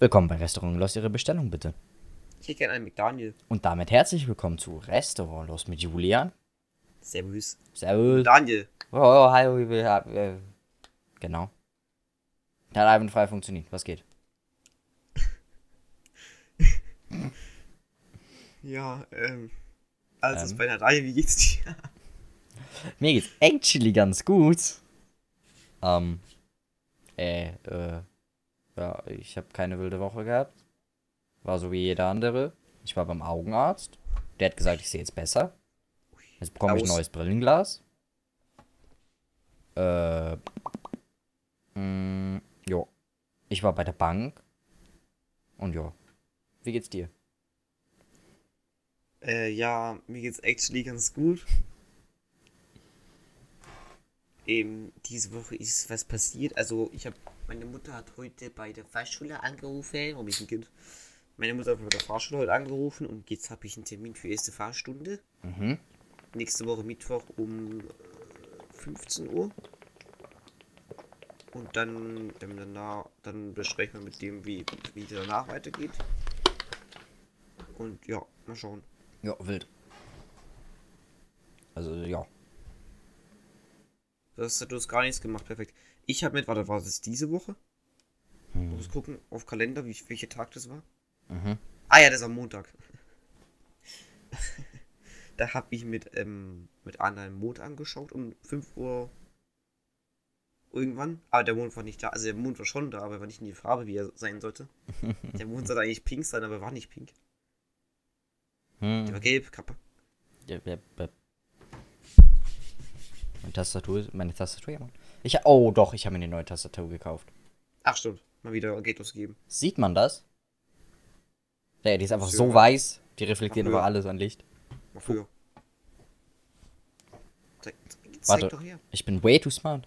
Willkommen bei Restaurant Los, Ihre Bestellung bitte. Ich hätte gerne einen McDaniel. Und damit herzlich willkommen zu Restaurant Los mit Julian. Servus. Servus. Daniel. Oh, oh, hallo, äh, genau. Hat einwandfrei funktioniert. Was geht? Ja, ähm. Also, Ähm. ist bei der Reihe, wie geht's dir? Mir geht's actually ganz gut. Ähm, äh, äh, ja, ich habe keine wilde Woche gehabt. War so wie jeder andere. Ich war beim Augenarzt. Der hat gesagt, ich sehe jetzt besser. Jetzt bekomme ich ein neues Brillenglas. Äh, mh, jo. Ich war bei der Bank. Und jo. Wie geht's dir? Äh, ja, mir geht's actually ganz gut. Eben, diese Woche ist was passiert. Also, ich habe Meine Mutter hat heute bei der Fahrschule angerufen. Warum ist ein Kind? Meine Mutter hat bei der Fahrschule heute angerufen und jetzt habe ich einen Termin für erste Fahrstunde. Mhm. Nächste Woche Mittwoch um äh, 15 Uhr. Und dann, dann, danach, dann besprechen wir mit dem, wie, wie es danach weitergeht. Und ja, mal schauen. Ja, wild. Also, ja. Das, du hast gar nichts gemacht, perfekt. Ich habe mit, warte, war das diese Woche? Hm. Muss gucken auf Kalender, wie, welcher Tag das war. Mhm. Ah ja, das ist am Montag. da habe ich mit, ähm, mit Anna den Mond angeschaut um 5 Uhr irgendwann. Aber der Mond war nicht da. Also der Mond war schon da, aber er war nicht in die Farbe, wie er sein sollte. der Mond sollte eigentlich pink sein, aber er war nicht pink. Der war Hm. gelb, Kappe. Ja, ja, ja. Meine Tastatur, meine Tastatur, ja, Mann. Ich, oh, doch, ich habe mir eine neue Tastatur gekauft. Ach stimmt, mal wieder Geld ausgegeben. Sieht man das? Ja, die ist einfach so weiß, die reflektiert über alles an Licht. Mal früher. Zeig, zeig Warte. doch her. Ich bin way too smart.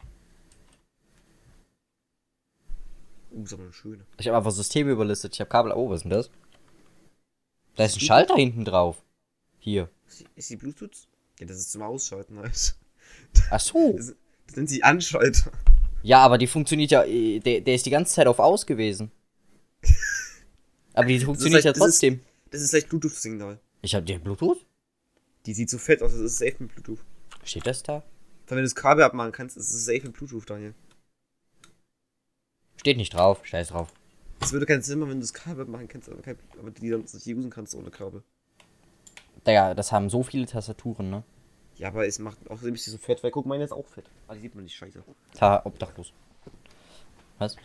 Uh, ist aber eine schöne. Ich habe einfach Systeme überlistet. Ich habe Kabel. Oh, was ist denn das? Da ist ein Schalter hinten drauf. Hier. Ist die, Bluetooth? Ja, das ist zum Ausschalten, nice. Ach so. Das, das sind die Anschalter. Ja, aber die funktioniert ja. äh, Der, der ist die ganze Zeit auf aus gewesen. Aber die funktioniert ja ist- trotzdem. Das ist vielleicht Bluetooth-Signal. Ich habe die Bluetooth? Die sieht so fett aus, das ist safe mit Bluetooth. Steht das da? Wenn du das Kabel abmachen kannst, ist es safe mit Bluetooth, Daniel. Steht nicht drauf. Scheiß drauf. Es würde keinen Sinn machen, wenn du das Kabel abmachen kannst, aber, kein, aber die dann nicht usen kannst ohne Kabel. Digga, das haben so viele Tastaturen, ne? Ja, aber es macht auch ein bisschen so fett, weil guck, meine ist auch fett. Aber die sieht man nicht scheiße. Ta obdachlos. Was?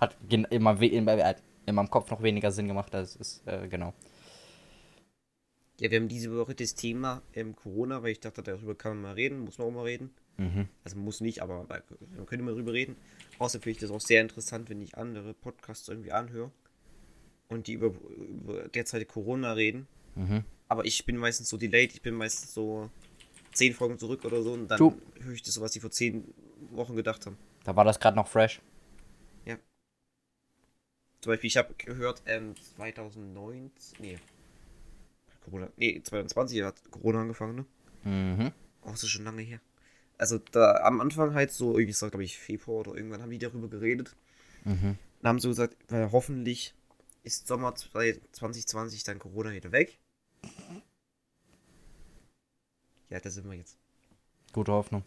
Hat immer we- in, äh, in meinem Kopf noch weniger Sinn gemacht, als es äh, genau. Ja, wir haben diese Woche das Thema ähm, Corona, weil ich dachte, darüber kann man mal reden, muss man auch mal reden. Mhm. Also muss nicht, aber man man könnte mal drüber reden. Außer finde ich das auch sehr interessant, wenn ich andere Podcasts irgendwie anhöre und die über, über derzeit Corona reden. Mhm. Aber ich bin meistens so delayed, ich bin meistens so zehn Folgen zurück oder so und dann Du- höre ich das so, was die vor zehn Wochen gedacht haben. Da war das gerade noch fresh. Zum Beispiel, ich habe gehört, ähm, 2019, nee, Corona, nee, 2020 hat Corona angefangen, ne? Mhm. Oh, das ist schon lange her. Also da am Anfang halt so, irgendwie ist das, glaube ich, Februar oder irgendwann haben die darüber geredet. Mhm. Dann haben sie gesagt, weil hoffentlich ist Sommer 2020 dann Corona wieder weg. Ja, da sind wir jetzt. Gute Hoffnung.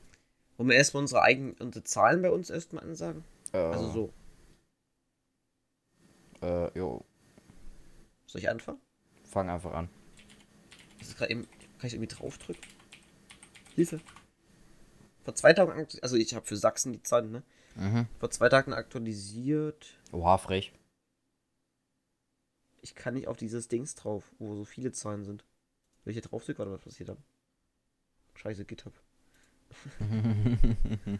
Wollen wir erstmal unsere eigenen unsere Zahlen bei uns erstmal ansagen? Äh, Also so, Äh, jo, soll ich anfangen? fang einfach an. Das ist gerade eben, kann ich irgendwie draufdrücken? Hilfe. Vor zwei Tagen, also ich habe für Sachsen die Zahlen, ne? Mhm. Vor zwei Tagen aktualisiert. Oha, frech. Ich kann nicht auf dieses Dings drauf, wo so viele Zahlen sind. Ich hier draufdrücke, oder was passiert dann? Scheiße, GitHub.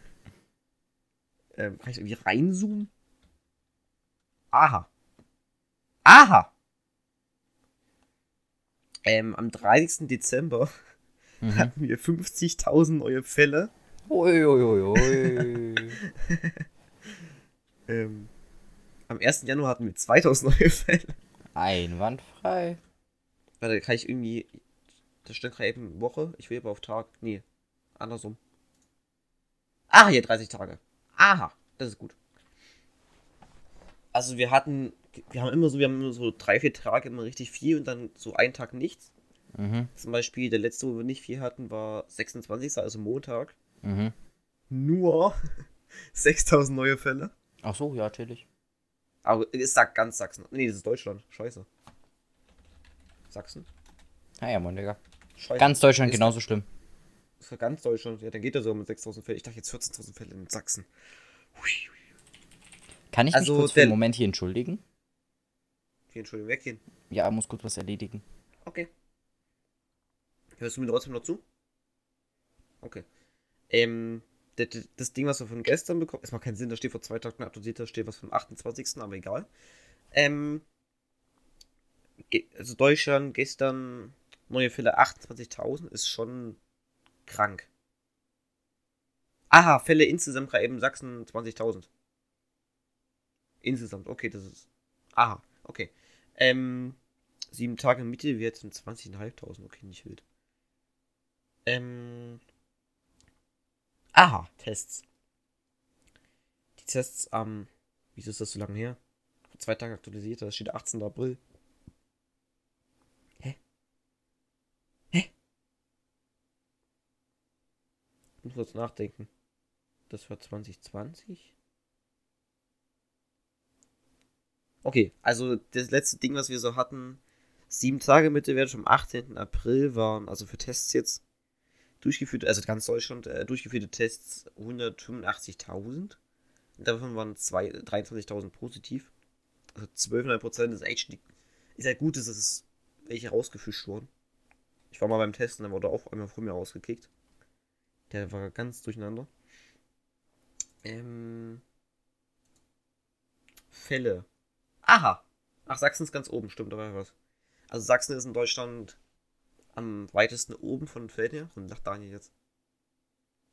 Ähm, kann ich irgendwie reinzoomen? Aha. Aha! Ähm, am 30. Dezember mhm. hatten wir 50.000 neue Fälle. Uiuiui. Ähm, am 1. Januar hatten wir 2000 neue Fälle. Einwandfrei. Warte, kann ich irgendwie. Das stand gerade eben Woche. Ich will aber auf Tag. Nee. Andersrum. Ah, hier 30 Tage. Aha, das ist gut. Also wir hatten, wir haben immer so, wir haben immer so drei, vier Tage immer richtig viel und dann so einen Tag nichts. Mhm. Zum Beispiel der letzte, wo wir nicht viel hatten, war 26. also Montag. Mhm. Nur 6000 neue Fälle. Ach so, ja, natürlich. Aber ist sagt ganz Sachsen. Nee, das ist Deutschland. Scheiße. Sachsen? Naja, Mann, Digga. Scheiße. Ganz Deutschland Ist- genauso schlimm. Ist für ganz Deutschland. Ja, dann geht er so mit 6000 Fällen. Ich dachte jetzt 14.000 Fälle in Sachsen. Hui, hui. Kann ich Also, mich kurz für einen Moment hier entschuldigen? Okay, Entschuldigung, weggehen. Ja, muss kurz was erledigen. Okay. Hörst du mir trotzdem noch zu? Okay. Ähm, das, das Ding, was wir von gestern bekommen, es macht keinen Sinn, da steht vor zwei Tagen aktualisiert, da steht was vom 28. Aber egal. Ähm, also Deutschland gestern neue Fälle 28.000 ist schon krank. Aha, Fälle insgesamt gerade eben Sachsen 20.000. Insgesamt, okay, das ist. Aha, okay. Ähm, sieben Tage Mitte, wir jetzt sind 20.500, okay, nicht wild. Ähm. Aha, Tests. Die Tests am. wieso ist das so lange her? Vor zwei Tagen aktualisiert, da steht 18. April. Ich muss kurz nachdenken. Das war 2020? Okay, also das letzte Ding, was wir so hatten, sieben Tage Mittelwert am 18. April waren, also für Tests jetzt, durchgeführt, also ganz Deutschland, äh, durchgeführte Tests 185.000. Und davon waren zwei- 23.000 positiv. Also 12,5% ist echt, ist halt gut, dass es welche rausgefischt wurden. Ich war mal beim Testen, da wurde auch einmal vor mir rausgekickt. Der war ganz durcheinander. Ähm, Fälle. Aha. Ach, Sachsen ist ganz oben, stimmt, da war ja was. Also Sachsen ist in Deutschland am weitesten oben von Fällen her. Und nach Daniel jetzt.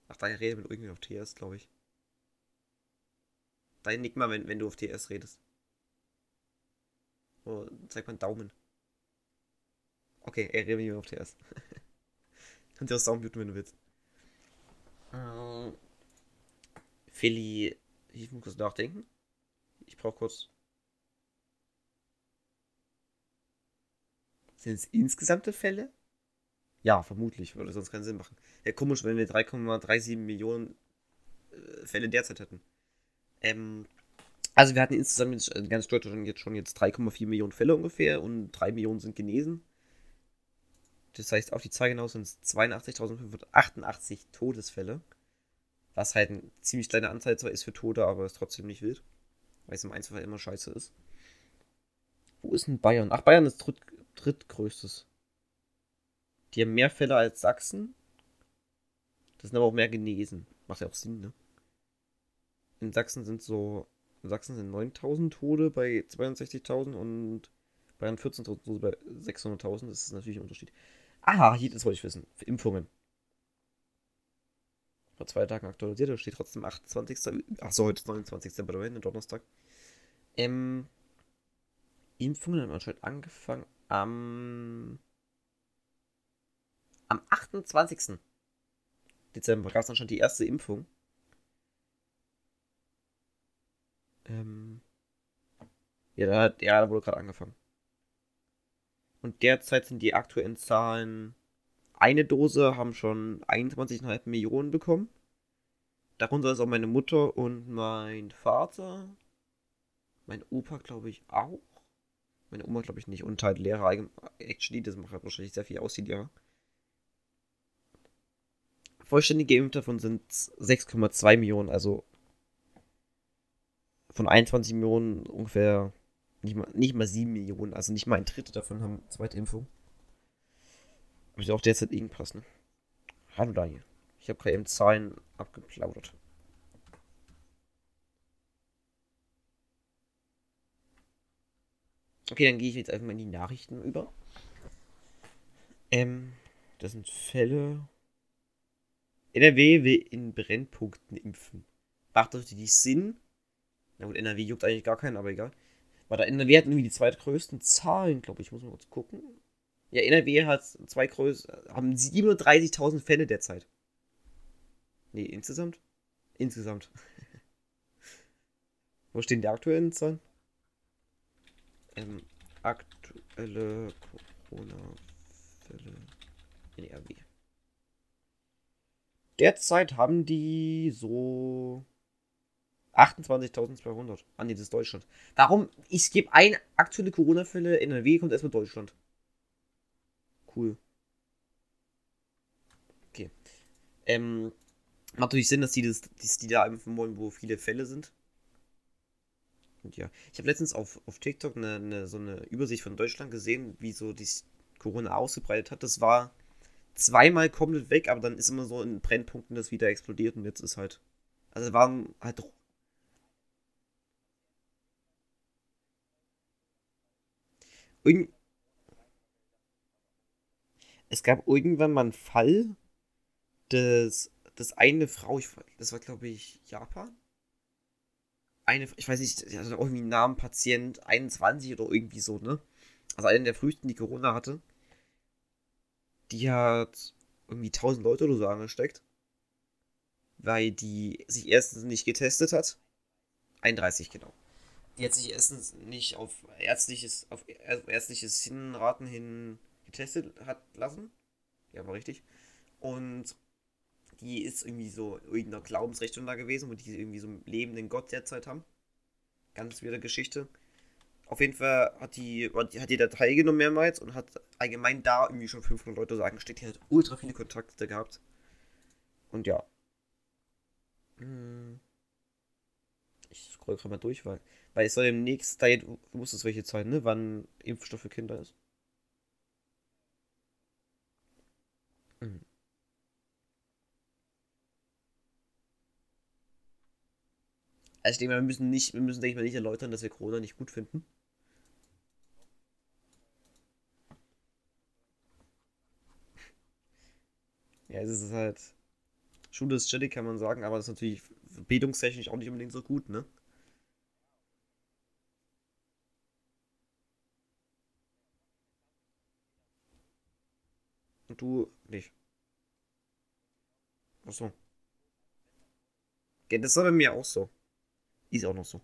Nach Daniel redet mit irgendwie auf TS, glaube ich. Dein nick mal, wenn, wenn du auf TS redest. Oh, zeig mal einen Daumen. Okay, er redet mit mir auf TS. Kannst du auch Sound muten, wenn du willst. Ähm, Philly, ich muss kurz nachdenken. Ich brauche kurz. Sind es insgesamte Fälle? Ja, vermutlich, würde sonst keinen Sinn machen. Ja, komisch, wenn wir 3,37 Millionen äh, Fälle derzeit hätten. Ähm, also wir hatten insgesamt jetzt, äh, ganz Deutschland jetzt schon jetzt 3,4 Millionen Fälle ungefähr und 3 Millionen sind genesen. Das heißt, auf die Zahl genau sind es 82.588 Todesfälle. Was halt eine ziemlich kleine Anzahl zwar ist für Tote, aber ist trotzdem nicht wild. Weil es im Einzelfall immer scheiße ist. Wo ist denn Bayern? Ach, Bayern ist dritt, drittgrößtes. Die haben mehr Fälle als Sachsen. Das sind aber auch mehr genesen. Macht ja auch Sinn, ne? In Sachsen sind so. In Sachsen sind 9000 Tode bei 62.000 und Bayern 14.000 Tode bei 600.000. Das ist natürlich ein Unterschied. Aha, hier, das wollte ich wissen. Für Impfungen. Vor zwei Tagen aktualisiert, da steht trotzdem 28. Achso, heute ist 29. by the way, ne, Donnerstag. Ähm, Impfungen haben anscheinend angefangen am. Am 28. Dezember gab es anscheinend die erste Impfung. Ähm. Ja, da, ja, da wurde gerade angefangen. Und derzeit sind die aktuellen Zahlen. Eine Dose haben schon 21,5 Millionen bekommen. Darunter ist auch meine Mutter und mein Vater. Mein Opa, glaube ich, auch. Meine Oma, glaube ich, nicht. Und halt Lehrer, allgemein- actually, das macht halt wahrscheinlich sehr viel aus, die Lehrer. Vollständig geimpft davon sind 6,2 Millionen, also von 21 Millionen ungefähr nicht mal, nicht mal 7 Millionen, also nicht mal ein Drittel davon haben zweite Impfung. Aber ist auch derzeit irgendwas, ne? Hallo Daniel. Ich habe gerade eben Zahlen abgeplaudert. Okay, dann gehe ich jetzt einfach mal in die Nachrichten über. Ähm, das sind Fälle. NRW will in Brennpunkten impfen. Macht das die Sinn? Na gut, NRW juckt eigentlich gar keinen, aber egal. Weil da NRW hat irgendwie die zweitgrößten Zahlen, glaube ich. Muss mal kurz gucken. Ja, NRW hat zwei größ haben 37.000 Fälle derzeit. Nee, insgesamt? Insgesamt. Wo stehen die aktuellen Zahlen? Ähm, aktuelle Corona-Fälle in RW. Derzeit haben die so 28.200. Ah, nee, das ist Deutschland. Warum? Ich gebe ein aktuelle Corona-Fälle in NRW, kommt erstmal Deutschland. Cool. Okay. Ähm, macht natürlich Sinn, dass die, das, dass die da impfen wollen, wo viele Fälle sind. Und ja, ich habe letztens auf, auf TikTok eine, eine, so eine Übersicht von Deutschland gesehen, wie so die Corona ausgebreitet hat. Das war zweimal komplett weg, aber dann ist immer so in Brennpunkten das wieder explodiert und jetzt ist halt. Also waren halt. Irgend es gab irgendwann mal einen Fall, dass, dass eine Frau, ich, das war glaube ich Japan, eine, ich weiß nicht, sie hatte irgendwie einen Namen, Patient 21 oder irgendwie so, ne? Also eine der frühesten, die Corona hatte. Die hat irgendwie 1000 Leute oder so angesteckt. Weil die sich erstens nicht getestet hat. 31, genau. Die hat sich erstens nicht auf ärztliches, auf ärztliches Hinraten hin getestet hat lassen. Ja, war richtig. Und die ist irgendwie so irgendeiner Glaubensrichtung da gewesen, wo die irgendwie so einen lebenden Gott derzeit haben. Ganz wieder Geschichte. Auf jeden Fall hat die, hat die da teilgenommen mehrmals und hat allgemein da irgendwie schon 500 Leute so angesteckt. Die hat ultra viele Kontakte gehabt. Und ja. Hm. Ich scroll gerade mal durch, weil, weil es soll demnächst, da du wusstest welche Zeit, ne, wann Impfstoff für Kinder ist. Mhm. Also ich denke mal, wir müssen nicht, wir müssen, denke ich mal, nicht erläutern, dass wir Corona nicht gut finden. Ja, es ist halt. Schule ist chillig, kann man sagen, aber das ist natürlich bildungstechnisch auch nicht unbedingt so gut, ne? Und du nicht. Achso. Ja, das war bei mir auch so. Ist auch noch so.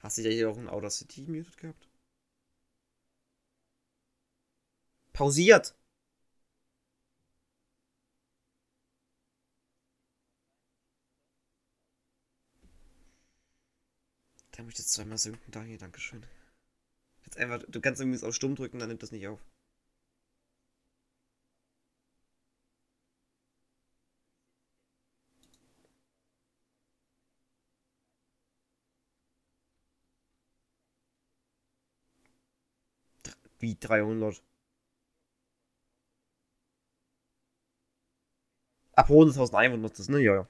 Hast du ja hier auch ein Audacity muted gehabt? Pausiert! Da muss ich jetzt zweimal sinken, Daniel, Dankeschön. Jetzt einfach, du kannst irgendwie auf Stumm drücken, dann nimmt das nicht auf. Wie 300? Ab 100.000 Einwohner das, ne? Ja, ja.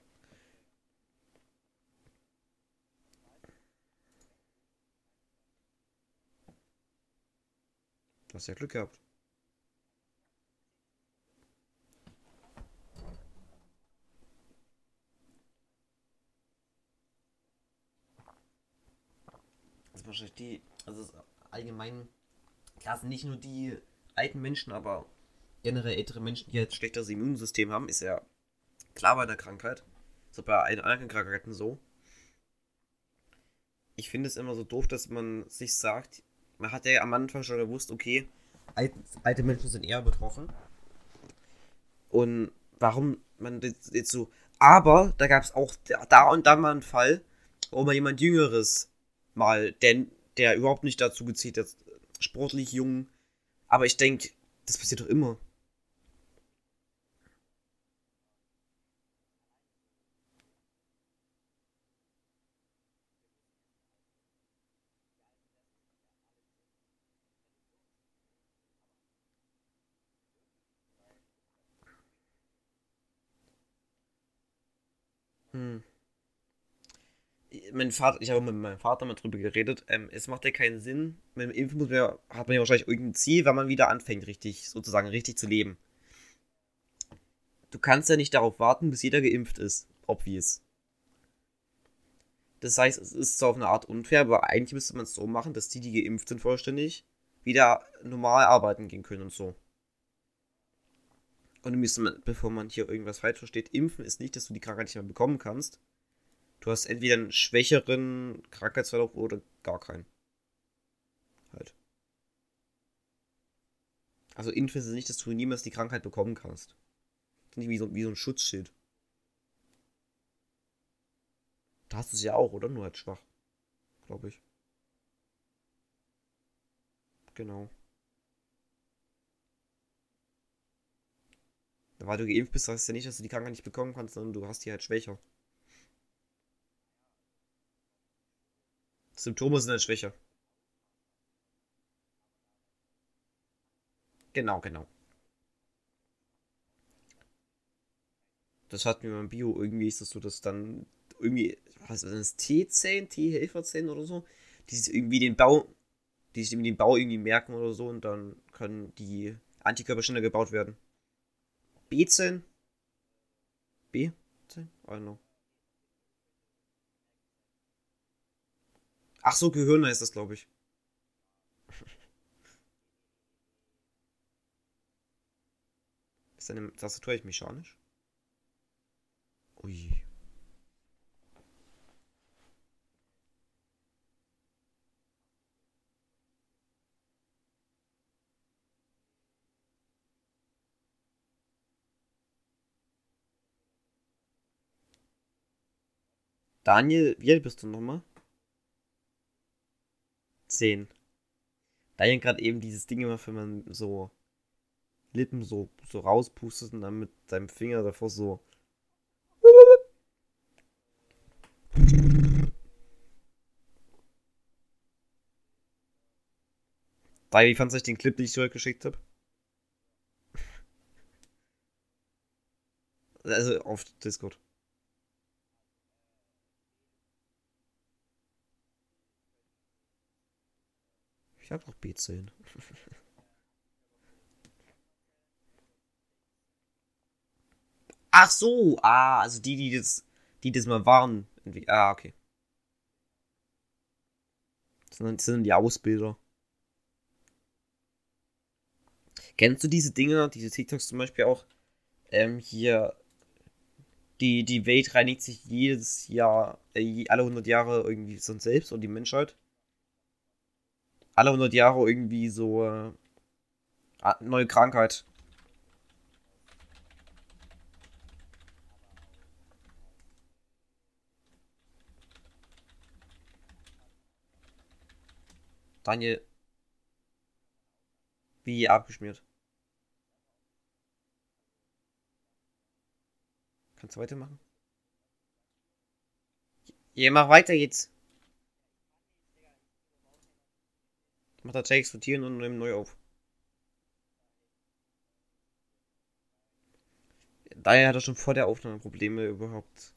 Hast ja Glück gehabt. Also wahrscheinlich die, also allgemein, klar sind nicht nur die alten Menschen, aber generell ältere Menschen, die jetzt schlechteres Immunsystem haben, ist ja klar bei der Krankheit. So bei allen anderen Krankheiten so. Ich finde es immer so doof, dass man sich sagt, man hat ja am Anfang schon gewusst, okay, alte Menschen sind eher betroffen. Und warum man jetzt so. Aber da gab es auch da und da mal einen Fall, wo mal jemand Jüngeres mal, denn der überhaupt nicht dazu gezählt ist, sportlich jung. Aber ich denke, das passiert doch immer. Hm. Mein Vater, ich habe mit meinem Vater mal drüber geredet. Ähm, es macht ja keinen Sinn. Mit dem Impfen man hat man ja wahrscheinlich irgendein Ziel, wenn man wieder anfängt, richtig, sozusagen richtig zu leben. Du kannst ja nicht darauf warten, bis jeder geimpft ist. Obvious. Das heißt, es ist zwar auf eine Art unfair, aber eigentlich müsste man es so machen, dass die, die geimpft sind, vollständig wieder normal arbeiten gehen können und so. Und müsste man, bevor man hier irgendwas falsch versteht, impfen ist nicht, dass du die Krankheit nicht mehr bekommen kannst, Du hast entweder einen schwächeren Krankheitsverlauf oder gar keinen. Halt. Also Impfen ist nicht, dass du niemals die Krankheit bekommen kannst. Nicht wie so, wie so ein Schutzschild. Da hast du es ja auch, oder? Nur halt schwach. Glaube ich. Genau. Weil du geimpft bist, heißt ja nicht, dass du die Krankheit nicht bekommen kannst, sondern du hast die halt schwächer. Symptome sind halt schwächer. Genau, genau. Das hatten wir beim Bio. Irgendwie ist das so, dass dann irgendwie, was ist das, T-Zellen, T-Helferzellen oder so, die sich irgendwie den Bau, die sich irgendwie den Bau irgendwie merken oder so und dann können die Antikörper schneller gebaut werden. B-Zellen? B-Zellen? I don't know. Ach so, Gehirn heißt das, glaube ich. Ist deine Tastatur eigentlich mechanisch? Ui. Daniel, wie alt bist du nochmal? 10. Daniel gerade eben dieses Ding immer, wenn man so Lippen so, so rauspustet und dann mit seinem Finger davor so. Daniel, wie fandest du den Clip, den ich dir heute geschickt habe? Also auf Discord. Ich hab doch B10. Ach so, ah, also die, die das, die das mal waren. Ah, okay. Das sind, das sind die Ausbilder. Kennst du diese Dinge, diese TikToks zum Beispiel auch? Ähm, hier, die, die Welt reinigt sich jedes Jahr, äh, alle 100 Jahre irgendwie sonst selbst und die Menschheit. Alle 100 Jahre irgendwie so äh, neue Krankheit. Daniel. Wie abgeschmiert. Kannst du weitermachen? Ja, mach weiter jetzt. Ich mach tatsächlich sortieren und nehme neu auf. Hat er schon vor der Aufnahme Probleme überhaupt.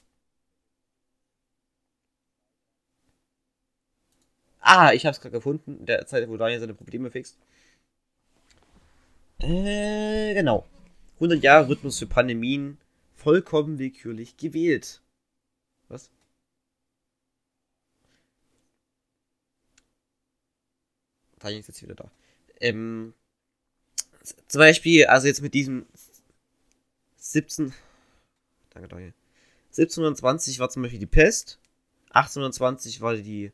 Ah, ich hab's gerade gefunden. In der Zeit, wo Daniel seine Probleme fixt. Äh, genau. 100 Jahre Rhythmus für Pandemien. Vollkommen willkürlich gewählt. Was? Daniel ist jetzt wieder da. Ähm, zum Beispiel, also jetzt mit diesem 17. Danke, Daniel. 1720 war zum Beispiel die Pest. 1820 war die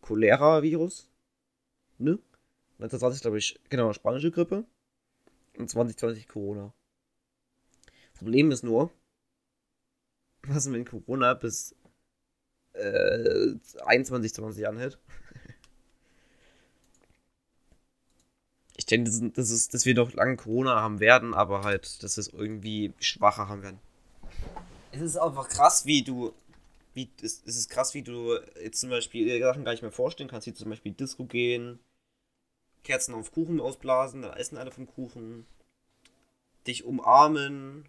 Cholera-Virus. Ne? 1920, glaube ich, genau, spanische Grippe. Und 2020 Corona. Problem ist nur, was wenn Corona bis äh, 21, 20 anhält. Ich denke, das, das ist, dass wir noch lange Corona haben werden, aber halt, dass es irgendwie schwacher haben werden. Es ist einfach krass, wie du wie, es, es ist krass, wie du jetzt zum Beispiel Sachen gar nicht mehr vorstellen kannst, wie zum Beispiel Disco gehen, Kerzen auf Kuchen ausblasen, dann essen alle vom Kuchen, dich umarmen.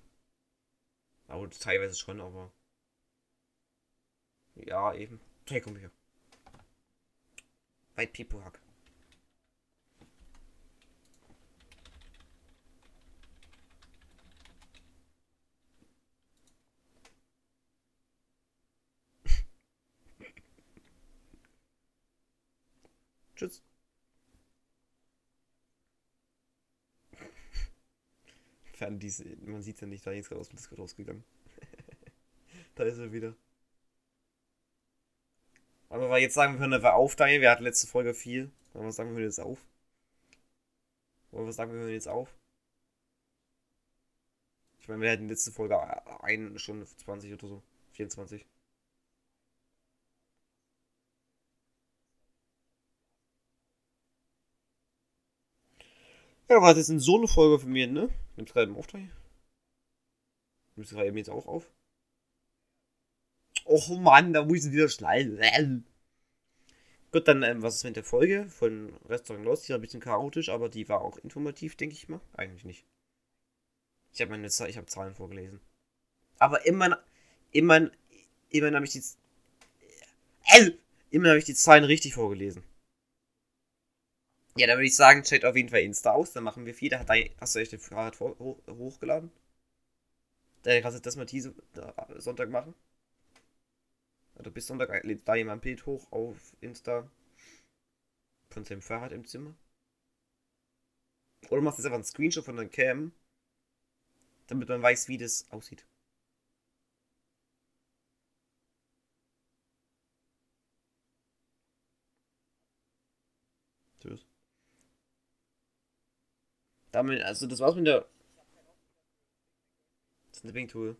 Aber teilweise schon, aber. Ja, eben. Komm hier. White People Hack. Tschüss. Diese, man sieht ja nicht, da ist gerade aus dem Discord rausgegangen. da ist er wieder. Aber weil jetzt sagen wir, hören einfach auf, Daniel. Wir hatten letzte Folge 4. Wollen wir sagen, wir hören jetzt auf? Wollen wir sagen, wir hören jetzt auf? Ich meine, wir hätten letzte Folge eine Stunde 20 oder so. 24. Ja, war das ist so eine Folge von mir, ne? Nimmst gerade im Auftrag? Nimmst du gerade eben jetzt auch auf? Och Mann, da muss ich wieder schneiden. Gut, dann, ähm, was ist mit der Folge von Restaurant Lost? Die war ein bisschen chaotisch, aber die war auch informativ, denke ich mal. Eigentlich nicht. Ich habe meine ich habe Zahlen vorgelesen. Aber immer, immer, immer habe ich die, äh, immer habe ich die Zahlen richtig vorgelesen. Ja, dann würde ich sagen, checkt auf jeden Fall Insta aus. Dann machen wir viel. Da hast du euch den Fahrrad vor, hoch, hochgeladen. Dann kannst du das mal diese Sonntag machen. Oder bis Sonntag lädt da jemand ein Bild hoch auf Insta von seinem Fahrrad im Zimmer. Oder machst jetzt einfach einen Screenshot von der Cam, damit man weiß, wie das aussieht. Tschüss. Damit, also das war's mit der. Snipping Tool.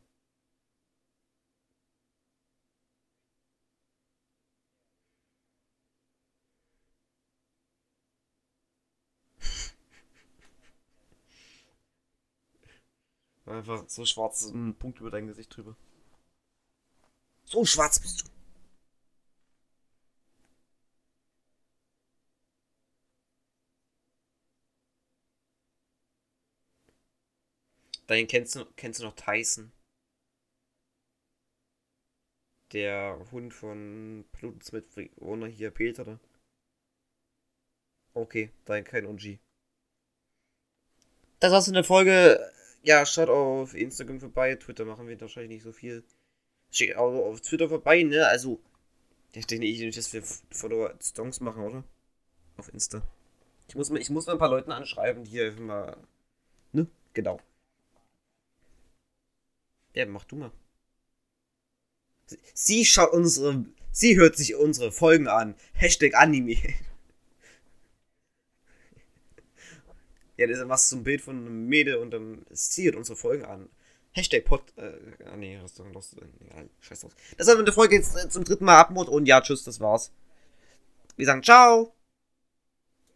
Einfach so schwarz ein Punkt über dein Gesicht drüber. So schwarz bist du. Dann kennst du, kennst du noch Tyson? Der Hund von Pluton Smith, ohne hier Peter, oder? Okay, dann kein OG. Das war's in der Folge. Ja, schaut auf Instagram vorbei. Twitter machen wir wahrscheinlich nicht so viel. Schaut auch auf Twitter vorbei, ne? Also, ich denke nicht, dass wir Follower-Songs machen, oder? Auf Insta. Ich muss, ich muss mal ein paar Leuten anschreiben, die hier mal. Ne? Genau. Ja, mach du mal. Sie schaut unsere. Sie hört sich unsere Folgen an. Hashtag Anime. ja, das machst du ein Bild von einem Mädel und dann sie hört unsere Folgen an. Hashtag Pod. Äh, ah, nee, hast du noch. Scheiß drauf. Das haben wir in der Folge jetzt äh, zum dritten Mal Abmod und ja, tschüss, das war's. Wir sagen ciao.